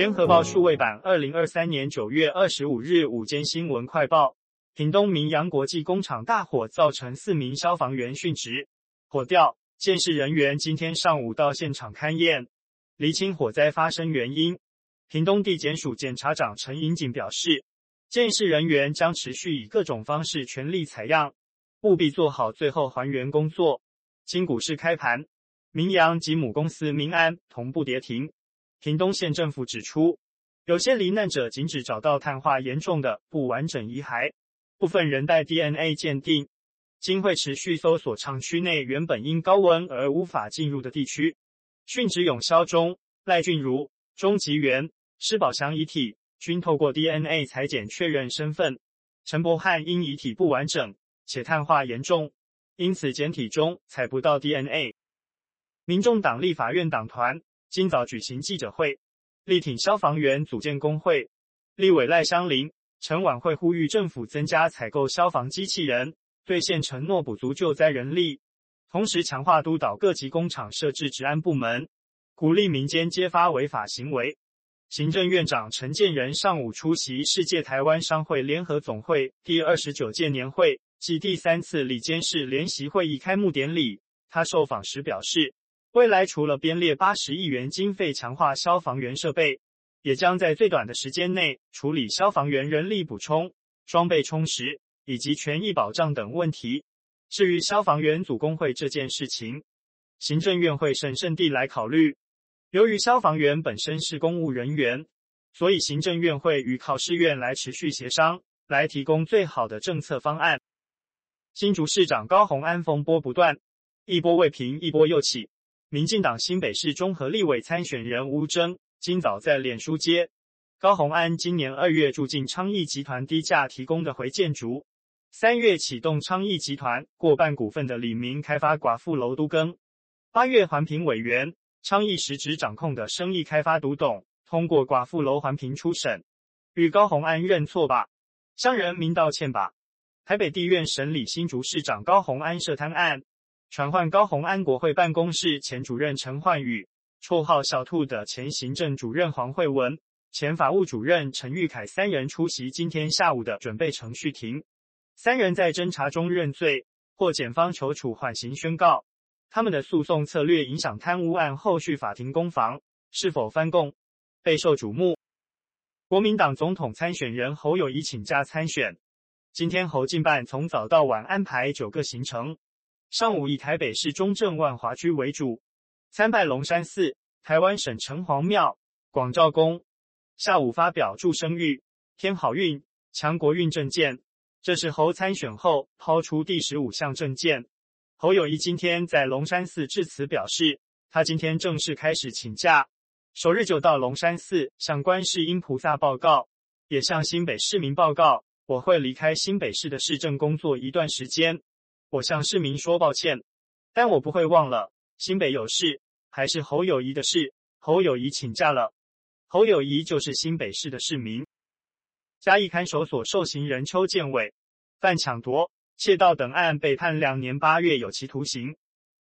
联合报数位版，二零二三年九月二十五日午间新闻快报：屏东明阳国际工厂大火，造成四名消防员殉职。火调，鉴识人员今天上午到现场勘验，厘清火灾发生原因。屏东地检署检察长陈盈锦表示，鉴识人员将持续以各种方式全力采样，务必做好最后还原工作。经股市开盘，明阳及母公司明安同步跌停。屏东县政府指出，有些罹难者仅只找到碳化严重的不完整遗骸，部分人带 DNA 鉴定，经会持续搜索厂区内原本因高温而无法进入的地区。殉职永萧中、赖俊如、钟吉元、施宝祥遗体均透过 DNA 裁检确认身份。陈伯翰因遗体不完整且碳化严重，因此检体中采不到 DNA。民众党立法院党团。今早举行记者会，力挺消防员组建工会。立委赖香伶、陈晚会呼吁政府增加采购消防机器人，兑现承诺补足救灾人力，同时强化督导各级工厂设置治安部门，鼓励民间揭发违法行为。行政院长陈建仁上午出席世界台湾商会联合总会第二十九届年会暨第三次里监事联席会议开幕典礼，他受访时表示。未来除了编列八十亿元经费强化消防员设备，也将在最短的时间内处理消防员人力补充、装备充实以及权益保障等问题。至于消防员组工会这件事情，行政院会审慎地来考虑。由于消防员本身是公务人员，所以行政院会与考试院来持续协商，来提供最好的政策方案。新竹市长高虹安风波不断，一波未平，一波又起。民进党新北市中和立委参选人吴峥今早在脸书接高虹安今年二月住进昌邑集团低价提供的回建筑，三月启动昌邑集团过半股份的李明开发寡妇楼都更，八月环评委员昌邑实质掌控的生意开发独董通过寡妇楼环评初审，与高虹安认错吧，向人民道歉吧。台北地院审理新竹市长高虹安涉贪案。传唤高虹安国会办公室前主任陈焕宇，绰号小兔的前行政主任黄惠文、前法务主任陈玉凯三人出席今天下午的准备程序庭。三人在侦查中认罪，获检方求处缓刑宣告。他们的诉讼策略影响贪污案后续法庭攻防，是否翻供备受瞩目。国民党总统参选人侯友宜请假参选，今天侯进办从早到晚安排九个行程。上午以台北市中正万华区为主，参拜龙山寺、台湾省城隍庙、广照宫。下午发表祝生育、添好运、强国运政见。这是侯参选后抛出第十五项政见。侯友谊今天在龙山寺致辞表示，他今天正式开始请假，首日就到龙山寺向观世音菩萨报告，也向新北市民报告，我会离开新北市的市政工作一段时间。我向市民说抱歉，但我不会忘了，新北有事，还是侯友谊的事。侯友谊请假了，侯友谊就是新北市的市民。嘉义看守所受刑人邱建伟犯抢夺、窃盗等案被判两年八月有期徒刑，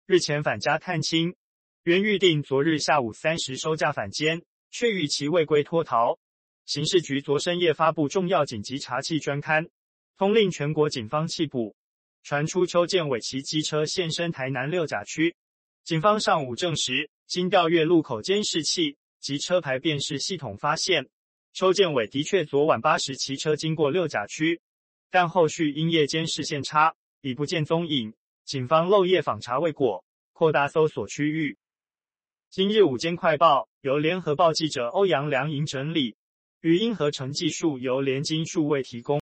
日前返家探亲，原预定昨日下午三时收假返监，却遇其未归脱逃。刑事局昨深夜发布重要紧急查缉专刊，通令全国警方缉捕。传出邱建伟骑机车现身台南六甲区，警方上午证实，经调阅路口监视器及车牌辨识系统发现，邱建伟的确昨晚八时骑车经过六甲区，但后续因夜间视线差，已不见踪影。警方漏夜访查未果，扩大搜索区域。今日午间快报由联合报记者欧阳良莹整理，语音合成技术由联金数位提供。